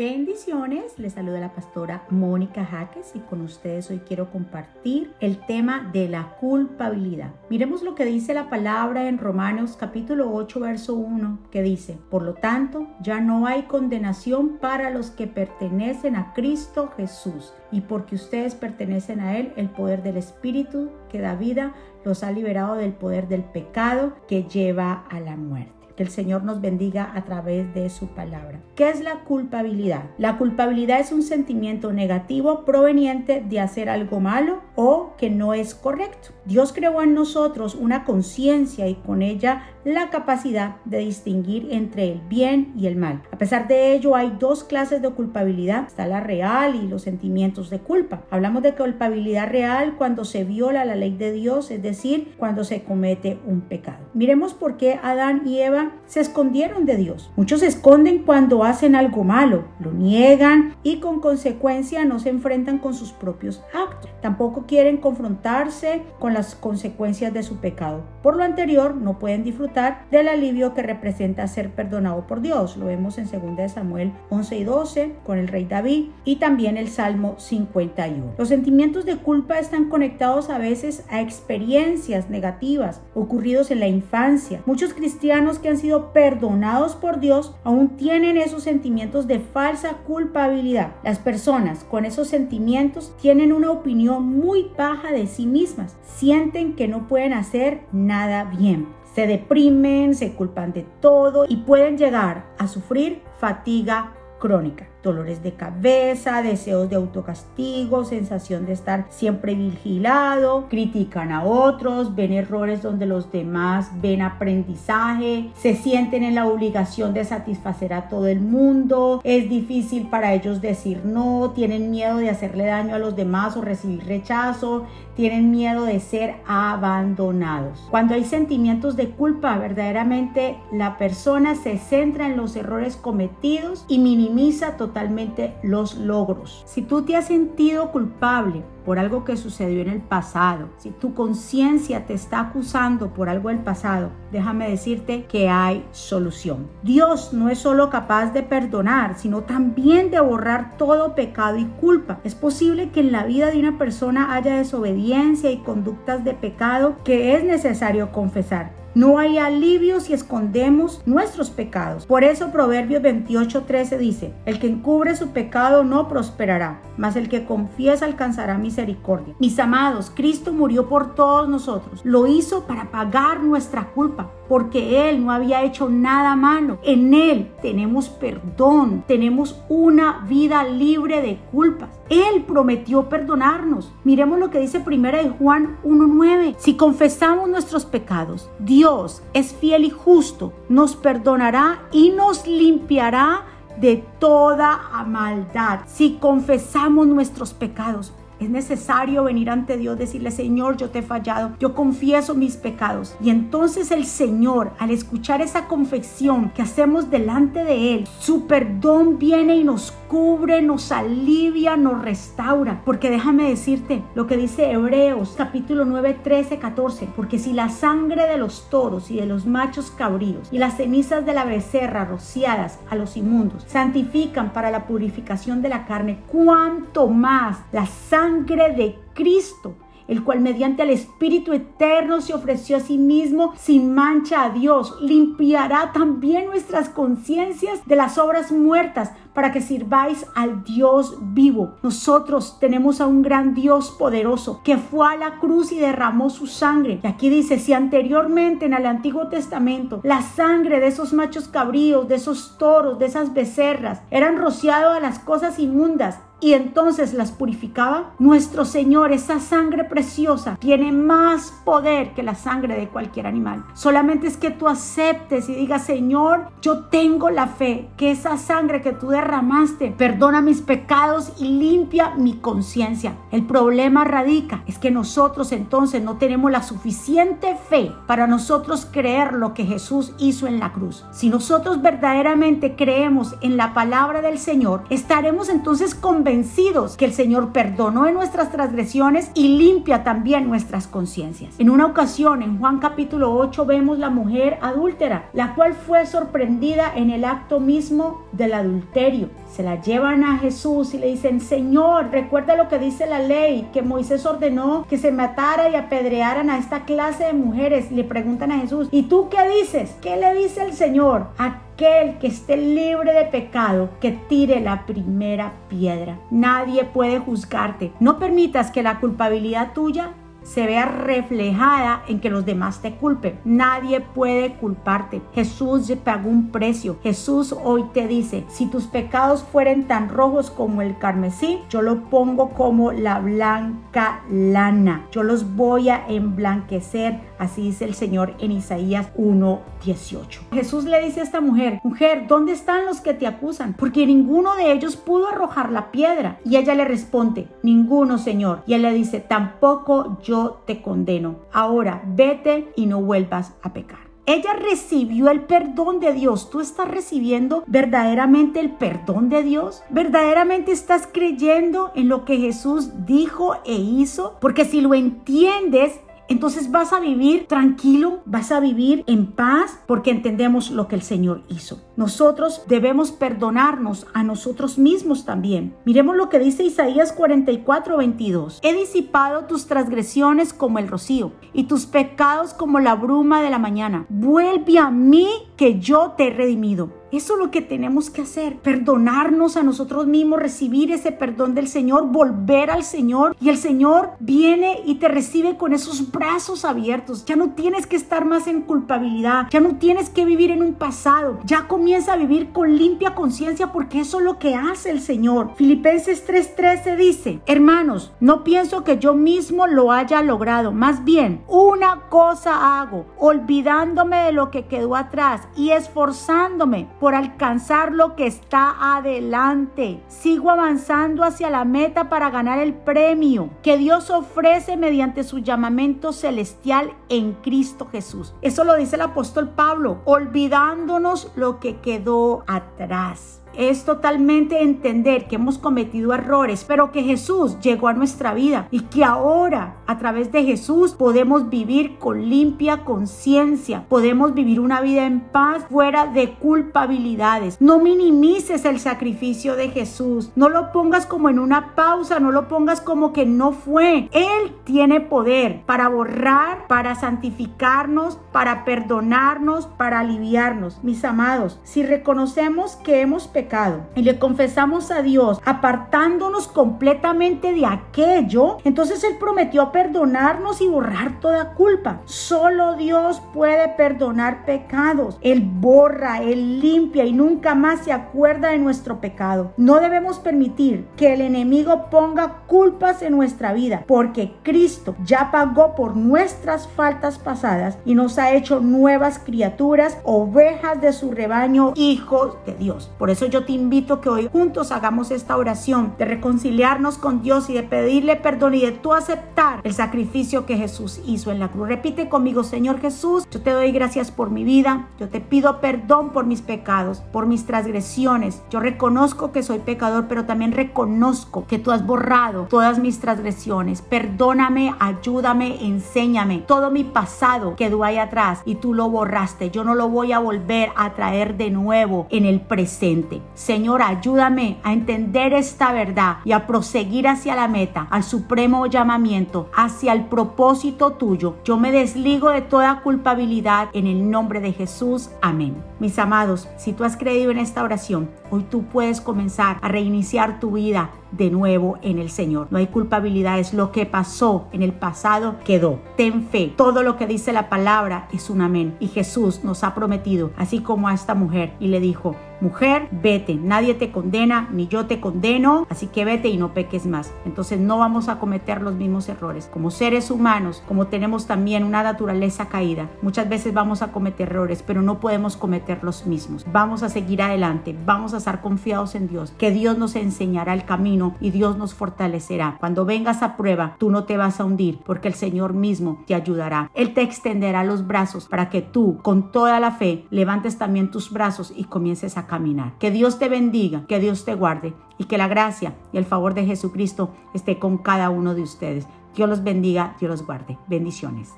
Bendiciones, les saluda la pastora Mónica Jaques y con ustedes hoy quiero compartir el tema de la culpabilidad. Miremos lo que dice la palabra en Romanos capítulo 8 verso 1 que dice, por lo tanto ya no hay condenación para los que pertenecen a Cristo Jesús y porque ustedes pertenecen a Él, el poder del Espíritu que da vida los ha liberado del poder del pecado que lleva a la muerte. Que el Señor nos bendiga a través de su palabra. ¿Qué es la culpabilidad? La culpabilidad es un sentimiento negativo proveniente de hacer algo malo o que no es correcto. Dios creó en nosotros una conciencia y con ella la capacidad de distinguir entre el bien y el mal. A pesar de ello, hay dos clases de culpabilidad. Está la real y los sentimientos de culpa. Hablamos de culpabilidad real cuando se viola la ley de Dios, es decir, cuando se comete un pecado. Miremos por qué Adán y Eva se escondieron de Dios. Muchos se esconden cuando hacen algo malo, lo niegan y con consecuencia no se enfrentan con sus propios actos. Tampoco quieren confrontarse con las consecuencias de su pecado. Por lo anterior, no pueden disfrutar del alivio que representa ser perdonado por Dios. Lo vemos en 2 Samuel 11 y 12 con el rey David y también el Salmo 51. Los sentimientos de culpa están conectados a veces a experiencias negativas ocurridos en la infancia. Muchos cristianos que han sido perdonados por Dios aún tienen esos sentimientos de falsa culpabilidad. Las personas con esos sentimientos tienen una opinión muy baja de sí mismas. Sienten que no pueden hacer nada bien se deprimen, se culpan de todo y pueden llegar a sufrir fatiga crónica dolores de cabeza, deseos de autocastigo, sensación de estar siempre vigilado, critican a otros, ven errores donde los demás ven aprendizaje, se sienten en la obligación de satisfacer a todo el mundo, es difícil para ellos decir no, tienen miedo de hacerle daño a los demás o recibir rechazo, tienen miedo de ser abandonados. Cuando hay sentimientos de culpa, verdaderamente la persona se centra en los errores cometidos y minimiza totalmente totalmente los logros. Si tú te has sentido culpable por algo que sucedió en el pasado, si tu conciencia te está acusando por algo del pasado, déjame decirte que hay solución. Dios no es solo capaz de perdonar, sino también de borrar todo pecado y culpa. Es posible que en la vida de una persona haya desobediencia y conductas de pecado que es necesario confesar. No hay alivio si escondemos nuestros pecados. Por eso Proverbios 28:13 dice, el que encubre su pecado no prosperará, mas el que confiesa alcanzará misericordia. Mis amados, Cristo murió por todos nosotros. Lo hizo para pagar nuestra culpa, porque Él no había hecho nada malo. En Él tenemos perdón, tenemos una vida libre de culpas. Él prometió perdonarnos. Miremos lo que dice primera de Juan 1:9. Si confesamos nuestros pecados, Dios es fiel y justo, nos perdonará y nos limpiará de toda maldad. Si confesamos nuestros pecados, es necesario venir ante Dios, decirle, Señor, yo te he fallado, yo confieso mis pecados. Y entonces el Señor, al escuchar esa confesión que hacemos delante de Él, su perdón viene y nos cubre, nos alivia, nos restaura. Porque déjame decirte lo que dice Hebreos capítulo 9, 13, 14. Porque si la sangre de los toros y de los machos cabríos y las cenizas de la becerra rociadas a los inmundos santifican para la purificación de la carne, cuánto más la sangre de Cristo el cual mediante el Espíritu Eterno se ofreció a sí mismo sin mancha a Dios, limpiará también nuestras conciencias de las obras muertas para que sirváis al Dios vivo. Nosotros tenemos a un gran Dios poderoso que fue a la cruz y derramó su sangre. Y aquí dice, si anteriormente en el Antiguo Testamento la sangre de esos machos cabríos, de esos toros, de esas becerras, eran rociado a las cosas inmundas, y entonces las purificaba. Nuestro Señor, esa sangre preciosa, tiene más poder que la sangre de cualquier animal. Solamente es que tú aceptes y digas, Señor, yo tengo la fe que esa sangre que tú derramaste perdona mis pecados y limpia mi conciencia. El problema radica es que nosotros entonces no tenemos la suficiente fe para nosotros creer lo que Jesús hizo en la cruz. Si nosotros verdaderamente creemos en la palabra del Señor, estaremos entonces convencidos que el Señor perdonó en nuestras transgresiones y limpia también nuestras conciencias. En una ocasión, en Juan capítulo 8, vemos la mujer adúltera, la cual fue sorprendida en el acto mismo del adulterio Se la llevan a Jesús y le dicen, Señor, recuerda lo que dice la ley, que Moisés ordenó que se matara y apedrearan a esta clase de mujeres. Le preguntan a Jesús, ¿y tú qué dices? ¿Qué le dice el Señor? Aquel que esté libre de pecado, que tire la primera piedra. Nadie puede juzgarte. No permitas que la culpabilidad tuya se vea reflejada en que los demás te culpen. Nadie puede culparte. Jesús pagó un precio. Jesús hoy te dice, si tus pecados fueren tan rojos como el carmesí, yo lo pongo como la blanca lana. Yo los voy a emblanquecer. Así dice el Señor en Isaías 1:18. Jesús le dice a esta mujer, mujer, ¿dónde están los que te acusan? Porque ninguno de ellos pudo arrojar la piedra. Y ella le responde, ninguno, Señor. Y él le dice, tampoco yo yo te condeno. Ahora vete y no vuelvas a pecar. Ella recibió el perdón de Dios. ¿Tú estás recibiendo verdaderamente el perdón de Dios? ¿Verdaderamente estás creyendo en lo que Jesús dijo e hizo? Porque si lo entiendes, entonces vas a vivir tranquilo, vas a vivir en paz porque entendemos lo que el Señor hizo. Nosotros debemos perdonarnos a nosotros mismos también. Miremos lo que dice Isaías 44, 22. He disipado tus transgresiones como el rocío y tus pecados como la bruma de la mañana. Vuelve a mí que yo te he redimido. Eso es lo que tenemos que hacer, perdonarnos a nosotros mismos, recibir ese perdón del Señor, volver al Señor y el Señor viene y te recibe con esos brazos abiertos. Ya no tienes que estar más en culpabilidad, ya no tienes que vivir en un pasado, ya comienza a vivir con limpia conciencia porque eso es lo que hace el Señor. Filipenses 3:13 dice, hermanos, no pienso que yo mismo lo haya logrado, más bien una cosa hago, olvidándome de lo que quedó atrás y esforzándome por alcanzar lo que está adelante. Sigo avanzando hacia la meta para ganar el premio que Dios ofrece mediante su llamamiento celestial en Cristo Jesús. Eso lo dice el apóstol Pablo, olvidándonos lo que quedó atrás es totalmente entender que hemos cometido errores, pero que Jesús llegó a nuestra vida y que ahora a través de Jesús podemos vivir con limpia conciencia, podemos vivir una vida en paz fuera de culpabilidades. No minimices el sacrificio de Jesús, no lo pongas como en una pausa, no lo pongas como que no fue. Él tiene poder para borrar, para santificarnos, para perdonarnos, para aliviarnos. Mis amados, si reconocemos que hemos y le confesamos a Dios apartándonos completamente de aquello, entonces Él prometió perdonarnos y borrar toda culpa. Solo Dios puede perdonar pecados. Él borra, Él limpia y nunca más se acuerda de nuestro pecado. No debemos permitir que el enemigo ponga culpas en nuestra vida porque Cristo ya pagó por nuestras faltas pasadas y nos ha hecho nuevas criaturas, ovejas de su rebaño, hijos de Dios. Por eso yo te invito que hoy juntos hagamos esta oración de reconciliarnos con Dios y de pedirle perdón y de tú aceptar el sacrificio que Jesús hizo en la cruz. Repite conmigo, Señor Jesús, yo te doy gracias por mi vida, yo te pido perdón por mis pecados, por mis transgresiones. Yo reconozco que soy pecador, pero también reconozco que tú has borrado todas mis transgresiones. Perdóname, ayúdame, enséñame. Todo mi pasado quedó ahí atrás y tú lo borraste. Yo no lo voy a volver a traer de nuevo en el presente. Señor, ayúdame a entender esta verdad y a proseguir hacia la meta, al supremo llamamiento, hacia el propósito tuyo. Yo me desligo de toda culpabilidad en el nombre de Jesús. Amén. Mis amados, si tú has creído en esta oración, hoy tú puedes comenzar a reiniciar tu vida de nuevo en el Señor. No hay culpabilidades. Lo que pasó en el pasado quedó. Ten fe. Todo lo que dice la palabra es un amén. Y Jesús nos ha prometido, así como a esta mujer, y le dijo, mujer, vete, nadie te condena, ni yo te condeno, así que vete y no peques más. Entonces no vamos a cometer los mismos errores. Como seres humanos, como tenemos también una naturaleza caída, muchas veces vamos a cometer errores, pero no podemos cometer los mismos. Vamos a seguir adelante, vamos a estar confiados en Dios, que Dios nos enseñará el camino y Dios nos fortalecerá. Cuando vengas a prueba, tú no te vas a hundir, porque el Señor mismo te ayudará. Él te extenderá los brazos para que tú, con toda la fe, levantes también tus brazos y comiences a caminar. Que Dios te bendiga, que Dios te guarde y que la gracia y el favor de Jesucristo esté con cada uno de ustedes. Dios los bendiga, Dios los guarde. Bendiciones.